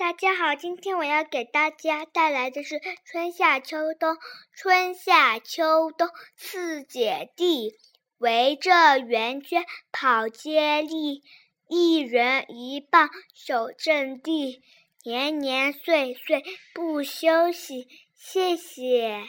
大家好，今天我要给大家带来的是春夏秋冬春夏秋冬四姐弟围着圆圈跑接力，一人一棒守阵地，年年岁岁不休息，谢谢。